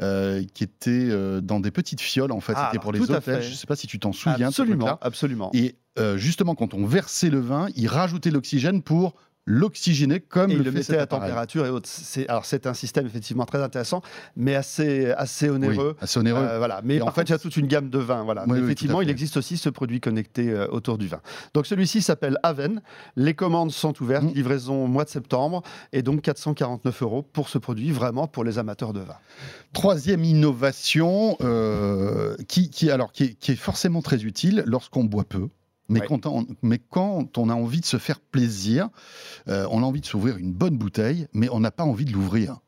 euh, qui était euh, dans des petites fioles. En fait, Ah, c'était pour les hôtels. Je ne sais pas si tu t'en souviens. Absolument, absolument. Et euh, justement, quand on versait le vin, il rajoutait l'oxygène pour l'oxygéner comme Et le il le fait mettait cet à appareil. température et autres. C'est, alors c'est un système effectivement très intéressant, mais assez, assez onéreux. Oui, assez onéreux. Euh, voilà. Mais Et en fait, il y a toute une gamme de vins. Voilà. Oui, oui, effectivement, il existe aussi ce produit connecté euh, autour du vin. Donc celui-ci s'appelle Aven. Les commandes sont ouvertes, Mm. livraison au mois de septembre, et donc 449 euros pour ce produit, vraiment pour les amateurs de vin. Troisième innovation euh, qui, qui, alors, qui, est, qui est forcément très utile lorsqu'on boit peu. Mais, Ouais. quand on, mais quand on a envie de se faire plaisir, euh, on a envie de s'ouvrir une bonne bouteille, mais on n'a pas envie de l'ouvrir.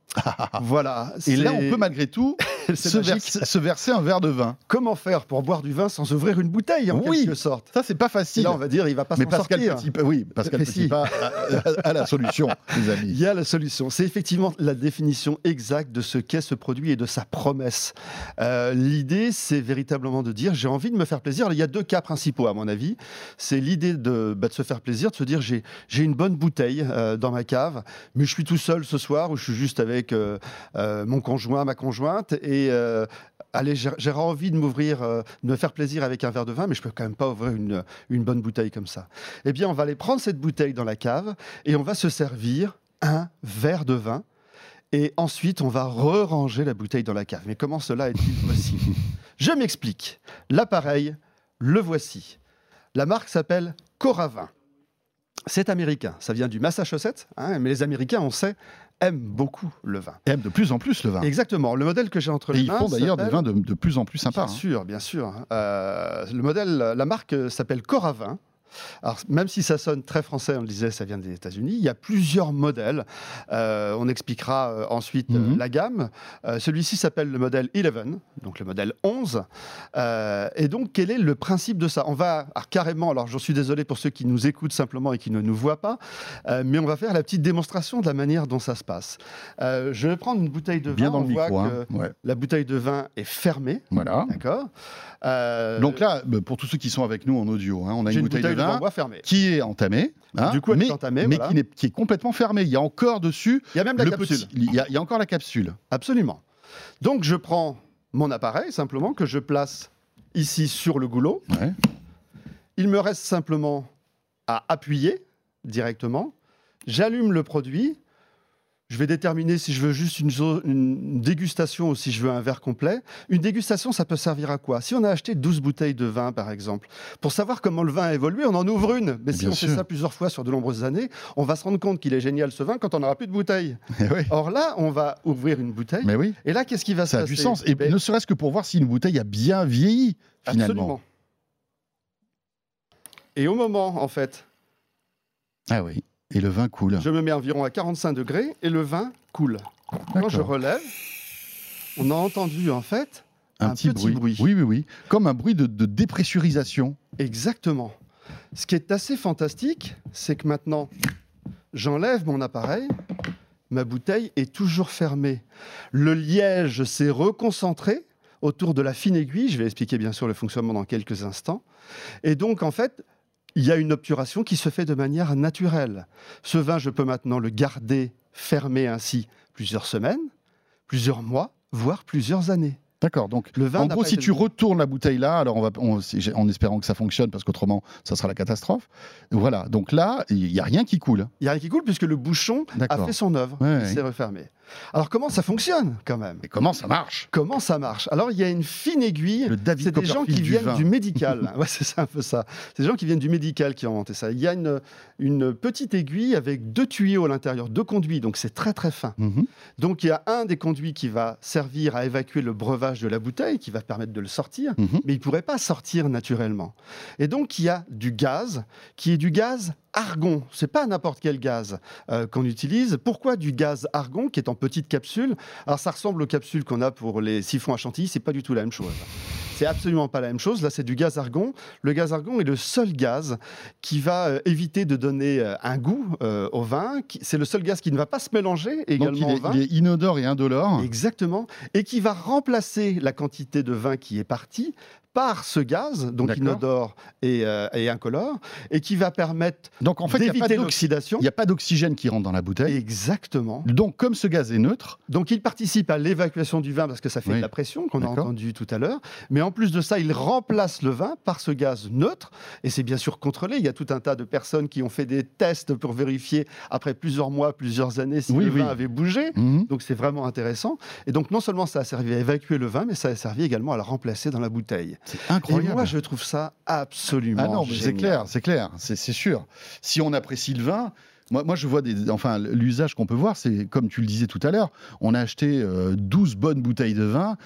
Voilà. Et là, on peut malgré tout se, verser, se verser un verre de vin. Comment faire pour boire du vin sans ouvrir une bouteille, en Oui. quelque sorte? Ça, c'est pas Et facile. là, on va dire, il va pas mais s'en Pascal sortir. Petit, oui, Pascal Petit si. pas a, a- a la solution, les amis. Il y a la solution. C'est effectivement la définition exacte de ce qu'est ce produit et de sa promesse. Euh, L'idée, c'est véritablement de dire j'ai envie de me faire plaisir. Il y a deux cas principaux, à mon avis. C'est l'idée de, bah, de se faire plaisir, de se dire j'ai j'ai une bonne bouteille euh, dans ma cave, mais je suis tout seul ce soir ou je suis juste avec euh, euh, mon conjoint, ma conjointe. Et. euh, Allez, j'ai envie de m'ouvrir, de me faire plaisir avec un verre de vin, mais je peux quand même pas ouvrir une, une bonne bouteille comme ça. Eh bien, on va aller prendre cette bouteille dans la cave et on va se servir un verre de vin. Et ensuite, on va re-ranger la bouteille dans la cave. Mais comment cela est-il possible? Je m'explique. L'appareil, le voici. La marque s'appelle Coravin. C'est américain. Ça vient du Massachusetts. hein, mais les Américains, on sait, aiment beaucoup le vin. Et aime de plus en plus le vin. Exactement. Le modèle que j'ai entre Et les ils mains font d'ailleurs des vins de, de plus en plus sympas. Bien hein. sûr, bien sûr. Euh, le modèle, la marque s'appelle Coravin. Alors, même si ça sonne très français, on le disait, ça vient des États-Unis. Il y a plusieurs modèles. Euh, on expliquera euh, ensuite euh, Mhm. la gamme. Celui-ci s'appelle le modèle 11, donc le modèle 11. Euh, et donc, quel est le principe de ça? On va alors, carrément, alors j'en suis désolé pour ceux qui nous écoutent simplement et qui ne nous voient pas, mais on va faire la petite démonstration de la manière dont ça se passe. Je vais prendre une bouteille de vin. Bien dans on le voit micro. hein. Ouais. la bouteille de vin est fermée. Voilà. D'accord? Donc là, bah, pour tous ceux qui sont avec nous en audio, hein, on a une bouteille, de fermée. qui est entamée. hein, Du coup, elle mais, est entamée, mais voilà. qui, est complètement fermée. Il y a encore dessus Il y a même la le capsule. petit. Il y, a, il y a encore la capsule. Absolument. Donc, je prends mon appareil, simplement, que je place ici sur le goulot. Ouais. Il me reste simplement à appuyer directement. J'allume le produit. Je vais déterminer si je veux juste une, dégustation ou si je veux un verre complet. Une dégustation, ça peut servir à quoi? Si on a acheté 12 bouteilles de vin, par exemple, pour savoir comment le vin a évolué, on en ouvre une. Mais si Bien on fait ça plusieurs fois sur de nombreuses années, on va se rendre compte qu'il est génial ce vin quand on n'aura plus de bouteilles. Eh oui. Or là, on va ouvrir une bouteille. Mais oui, Et là, qu'est-ce qui va se ça a passer? du sens. Et Ben, ne serait-ce que pour voir si une bouteille a bien vieilli, finalement. Absolument. Et au moment, en fait, Ah oui. Et le vin coule. je me mets environ à 45 degrés et le vin coule. Quand je relève, on a entendu en fait Un, un petit petit bruit. bruit. Oui, oui, oui. Comme un bruit de, de dépressurisation. exactement. Ce qui est assez fantastique, c'est que maintenant, j'enlève mon appareil, ma bouteille est toujours fermée. Le liège s'est reconcentré autour de la fine aiguille. Je vais expliquer bien sûr le fonctionnement dans quelques instants. Et donc, en fait, il y a une obturation qui se fait de manière naturelle. Ce vin, je peux maintenant le garder fermé ainsi plusieurs semaines, plusieurs mois, voire plusieurs années. D'accord. Donc, Le vin en gros, si été- tu retournes la bouteille là, alors on va, on- en espérant que ça fonctionne, parce qu'autrement, ça sera la catastrophe. Voilà. Donc là, il n'y a rien qui coule. Il n'y a rien qui coule puisque le bouchon a fait son œuvre. Ouais, il ouais. s'est refermé. Alors comment ça fonctionne quand même? Mais comment ça marche? Comment ça marche? Alors il y a une fine aiguille. Le David C'est des gens qui du viennent vin. du médical. ouais, c'est un peu ça. C'est des gens qui viennent du médical qui ont inventé ça. Il y a une, une petite aiguille avec deux tuyaux à l'intérieur, deux conduits, donc c'est très très fin. Mhm. Donc il y a un des conduits qui va servir à évacuer le breuvage de la bouteille, qui va permettre de le sortir, Mhm. mais il ne pourrait pas sortir naturellement. Et donc il y a du gaz, qui est du gaz argon. C'est pas n'importe quel gaz euh, qu'on utilise. Pourquoi du gaz argon qui est en petite capsule? Alors ça ressemble aux capsules qu'on a pour les siphons à chantilly, c'est pas du tout la même chose. C'est absolument pas la même chose. Là, c'est du gaz argon. Le gaz argon est le seul gaz qui va euh, éviter de donner euh, un goût euh, au vin. C'est le seul gaz qui ne va pas se mélanger également Donc il au vin. il est inodore et indolore. Exactement. Et qui va remplacer la quantité de vin qui est partie par ce gaz, donc inodore et, euh, et incolore, et qui va permettre Donc en fait, n'y d'éviter l'oxydation. il y a pas d'oxygène qui rentre dans la bouteille. Exactement. Donc comme ce gaz est neutre, Donc il participe à l'évacuation du vin parce que ça fait Oui. de la pression qu'on a entendu tout à l'heure. Mais en plus de ça, il remplace le vin par ce gaz neutre. Et c'est bien sûr contrôlé. Il y a tout un tas de personnes qui ont fait des tests pour vérifier après plusieurs mois, plusieurs années si Oui, le oui. vin avait bougé. mhm, Donc c'est vraiment intéressant. Et donc non seulement ça a servi à évacuer le vin, mais ça a servi également à le remplacer dans la bouteille. C'est Et incroyable. moi, je trouve ça absolument Ah non, c'est clair, c'est clair, c'est sûr. Si on apprécie le vin, moi, moi je vois des, enfin l'usage qu'on peut voir, c'est comme tu le disais tout à l'heure, on a acheté euh, 12 bonnes bouteilles de vin,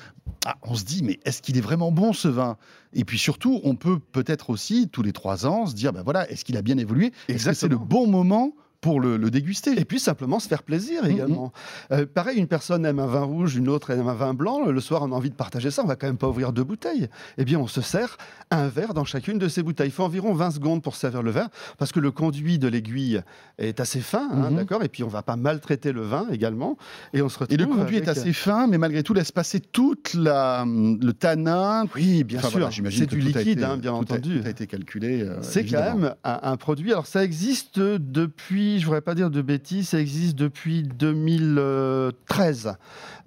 Ah, on se dit mais est-ce qu'il est vraiment bon ce vin? Et puis surtout, on peut peut-être aussi tous les trois ans se dire ben voilà, est-ce qu'il a bien évolué? Est-ce que c'est le bon moment pour le, le déguster Et puis simplement se faire plaisir également. Euh, pareil, une personne aime un vin rouge, une autre aime un vin blanc. Le soir, on a envie de partager ça. On va quand même pas ouvrir deux bouteilles. Eh bien, on se sert un verre dans chacune de ces bouteilles. Il faut environ 20 secondes pour servir le verre parce que le conduit de l'aiguille est assez fin, hein, Mhm. d'accord. Et puis, on va pas maltraiter le vin également. Et on se retrouve Et le conduit est assez fin, mais malgré tout laisse passer toute la le tanin. Oui, bien Enfin, sûr. voilà, j'imagine c'est du a liquide, été- hein, bien tout a- entendu. tout a été calculé. euh, C'est quand même un, un produit. Alors, ça existe depuis, je ne voudrais pas dire de bêtises, ça existe depuis 2013.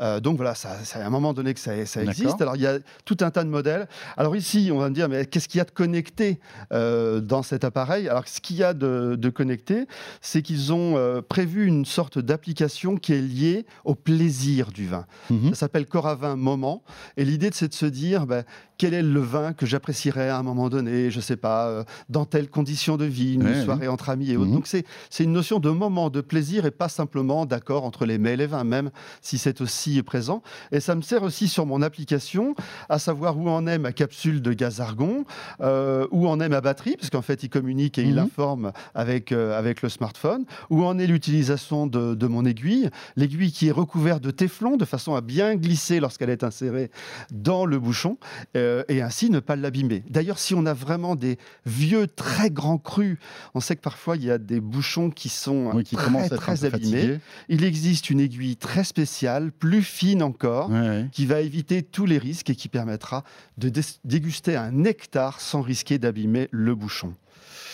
Euh, donc voilà, ça, c'est à un moment donné que ça, ça existe. Alors, il y a tout un tas de modèles. Alors, ici, on va me dire, mais qu'est-ce qu'il y a de connecté euh, dans cet appareil? Alors, ce qu'il y a de, de connecté, c'est qu'ils ont euh, prévu une sorte d'application qui est liée au plaisir du vin. Mhm. Ça s'appelle Coravin Moment. Et l'idée, c'est de se dire ben, quel est le vin que j'apprécierais à un moment donné, je ne sais pas, euh, dans telle condition de vie, une Ouais, soirée entre amis et autres. Mhm. Donc, c'est une notion de moment, de plaisir et pas simplement d'accord entre les mets et les vins, même si c'est aussi présent. Et ça me sert aussi sur mon application à savoir où en est ma capsule de gaz argon, euh, où en est ma batterie, parce qu'en fait, il communique et il Mhm. informe avec, euh, avec le smartphone, où en est l'utilisation de, de mon aiguille, l'aiguille qui est recouverte de téflon de façon à bien glisser lorsqu'elle est insérée dans le bouchon, euh, et ainsi ne pas l'abîmer. D'ailleurs, si on a vraiment des vieux, très grands crus, on sait que parfois il y a des bouchons qui sont Oui, qui très, à très abîmés. Il existe une aiguille très spéciale, plus fine encore, Ouais, ouais. qui va éviter tous les risques et qui permettra de dé- déguster un nectar sans risquer d'abîmer le bouchon.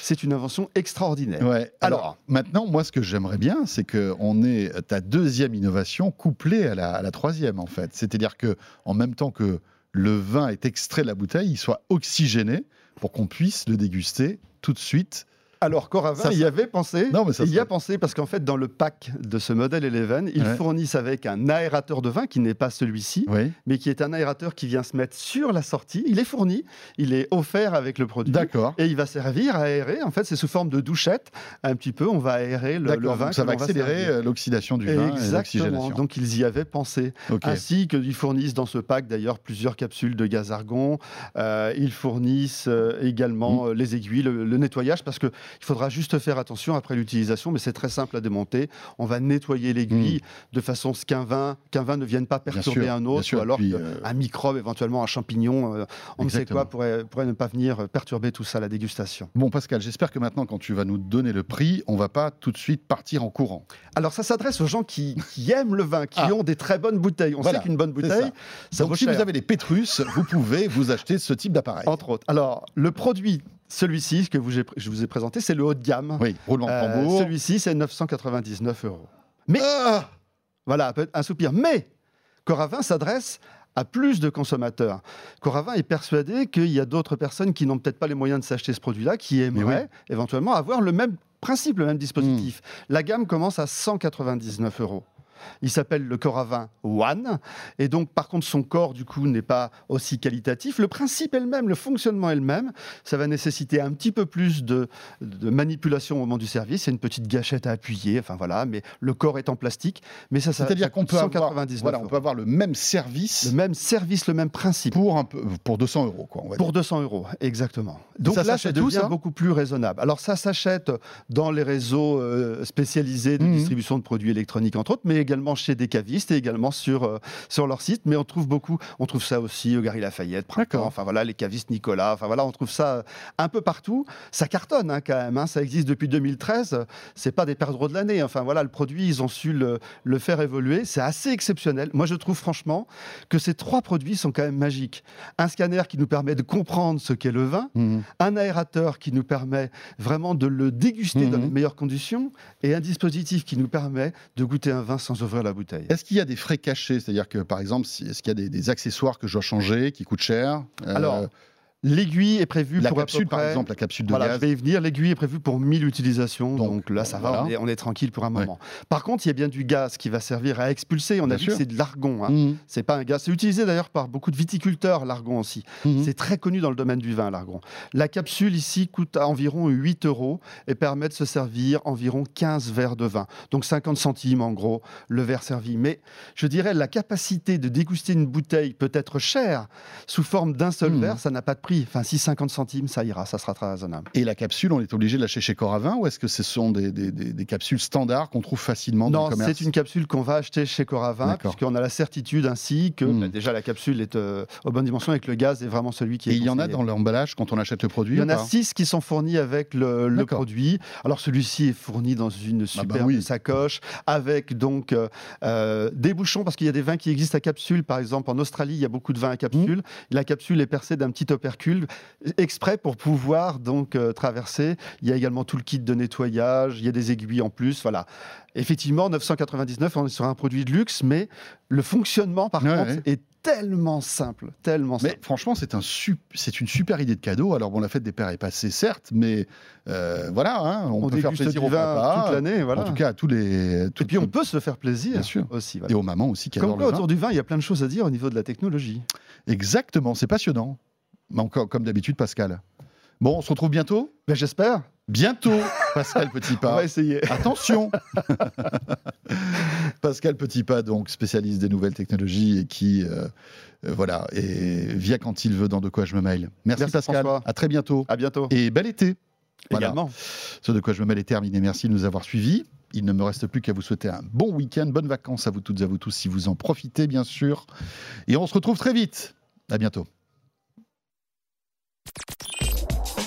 C'est une invention extraordinaire. Ouais. Alors, Alors- maintenant, moi, ce que j'aimerais bien, c'est qu'on ait ta deuxième innovation couplée à la, à la troisième, en fait. C'est-à-dire que, en même temps que le vin est extrait de la bouteille, il soit oxygéné pour qu'on puisse le déguster tout de suite. Alors Coravin Ça, y avait pensé. Non, mais ça il y a pensé parce qu'en fait, dans le pack de ce modèle Eleven, ils Ouais. fournissent avec un aérateur de vin qui n'est pas celui-ci, Oui. mais qui est un aérateur qui vient se mettre sur la sortie. Il est fourni, il est offert avec le produit. D'accord. Et il va servir à aérer. En fait, c'est sous forme de douchette. Un petit peu, on va aérer le, le D'accord. vin. Donc, ça que va accélérer euh, l'oxydation du vin Exactement. Donc ils y avaient pensé. Ok. Ainsi qu'ils fournissent dans ce pack d'ailleurs plusieurs capsules de gaz argon. Euh, ils fournissent euh, également euh, les aiguilles, le, le nettoyage, parce qu'il faudra juste faire attention après l'utilisation, mais c'est très simple à démonter. On va nettoyer l'aiguille de façon à ce qu'un vin, qu'un vin ne vienne pas Mm. Perturber sûr, un autre, sûr. ou alors Puis, qu'un euh, microbe, éventuellement un champignon, euh, on ne sait quoi, pourrait, pourrait ne pas venir perturber tout ça la dégustation. Bon, Pascal, j'espère que maintenant, quand tu vas nous donner le prix, on va pas tout de suite partir en courant. Alors ça s'adresse aux gens qui, qui aiment le vin, qui Ah. ont des très bonnes bouteilles. On Voilà, sait qu'une bonne bouteille, ça. ça Donc, si cher. vous avez des Pétrus, vous pouvez vous acheter ce type d'appareil. Entre autres. Alors, le produit, celui-ci que vous, je vous ai présenté, c'est le haut de gamme. Oui, roulement de Euh, tambour. celui-ci, c'est 999 euros. Mais, Ah voilà, un soupir. Mais, Coravin s'adresse à plus de consommateurs. Coravin est persuadé qu'il y a d'autres personnes qui n'ont peut-être pas les moyens de s'acheter ce produit-là, qui aimeraient éventuellement avoir le même principe, le même dispositif. Hmm. La gamme commence à 199 euros. Il s'appelle le Coravin One. Et donc, par contre, son corps, du coup, n'est pas aussi qualitatif. Le principe elle-même, le fonctionnement elle-même, ça va nécessiter un petit peu plus de, manipulation au moment du service. C'est une petite gâchette à appuyer. Enfin, voilà. Mais le corps est en plastique. Mais ça, C'est-à-dire qu'on peut, avoir, voilà, on peut avoir le même service. Le même service, le même principe. Pour, un peu, pour 200 euros, quoi. pour 200 euros, exactement. Donc ça, là, ça devient beaucoup plus raisonnable. Alors, ça s'achète dans les réseaux euh, spécialisés de mmh. distribution de produits électroniques, entre autres, mais également chez des cavistes et également sur, euh, sur leur site. Mais on trouve beaucoup, on trouve ça aussi au Gary Lafayette, enfin voilà, les cavistes Nicolas, enfin voilà, on trouve ça euh, un peu partout. Ça cartonne hein, quand même, hein. ça existe depuis 2013. C'est pas des perdreaux de l'année. Enfin voilà, le produit, ils ont su le, le faire évoluer. C'est assez exceptionnel. Moi, je trouve franchement que ces trois produits sont quand même magiques. Un scanner qui nous permet de comprendre ce qu'est le vin, mmh. un aérateur qui nous permet vraiment de le déguster dans mmh. les meilleures conditions, et un dispositif qui nous permet de goûter un vin sans ouvrir la bouteille. Est-ce qu'il y a des frais cachés? C'est-à-dire que, par exemple, est-ce qu'il y a des, accessoires que je dois changer qui coûtent cher? Euh, L'aiguille est prévue pour capsule, par exemple, la capsule de voilà, gaz. Je vais y venir. L'aiguille est prévue pour 1000 utilisations, donc, là ça va, on est, tranquille pour un moment. Par contre, il y a bien du gaz qui va servir à expulser. On a vu que c'est de l'argon. Hein. Mmh. C'est pas un gaz. C'est utilisé d'ailleurs par beaucoup de viticulteurs l'argon aussi. Mmh. C'est très connu dans le domaine du vin l'argon. La capsule ici coûte à environ 8 euros et permet de se servir environ 15 verres de vin. Donc 50 centimes en gros le verre servi. Mais je dirais la capacité de déguster une bouteille peut être chère sous forme d'un seul mmh. verre. Ça n'a pas de prix Enfin, si 50 centimes, ça ira, ça sera très raisonnable. Et la capsule, on est obligé de l'acheter chez Coravin ou est-ce que ce sont des, capsules standards qu'on trouve facilement dans le commerce Non, c'est une capsule qu'on va acheter chez Coravin, puisqu'on a la certitude ainsi que hmm. bah, déjà la capsule est euh, aux bonnes dimensions et que le gaz est vraiment celui qui est. Et il y en a dans l'emballage quand on achète le produit Il y en a six qui sont fournis avec le, produit. Alors celui-ci est fourni dans une ah bah superbe sacoche avec donc euh, euh, des bouchons parce qu'il y a des vins qui existent à capsule. Par exemple, en Australie, il y a beaucoup de vins à capsule. Hmm. La capsule est percée d'un petit opercule exprès pour pouvoir donc euh, traverser. Il y a également tout le kit de nettoyage, il y a des aiguilles en plus, voilà. Effectivement, 999, on est sur un produit de luxe, mais le fonctionnement, par contre, est tellement simple, tellement mais franchement, c'est un c'est une super idée de cadeau. Alors bon, la fête des pères est passée, certes, mais euh, voilà, hein, on, peut faire plaisir au papa, toute l'année, voilà. En tout cas, à tous les. Et puis on peut se faire plaisir, bien sûr, aussi. Et aux mamans aussi qui Comme quoi, autour du vin, il y a plein de choses à dire au niveau de la technologie. Exactement, c'est passionnant. Encore comme d'habitude, Pascal. Bon, on se retrouve bientôt? Ben, J'espère. Bientôt, Pascal Petitpas. on va essayer. Attention Pascal Petitpas, donc spécialiste des nouvelles technologies et qui, euh, euh, voilà, et vient quand il veut dans De quoi je me mail. Merci, Pascal. À très bientôt. À bientôt. Et bel été. Également. Ce De quoi je me mail est terminé. Merci de nous avoir suivis. Il ne me reste plus qu'à vous souhaiter un bon week-end, bonnes vacances à vous toutes et à vous tous si vous en profitez, bien sûr. Et on se retrouve très vite. À bientôt.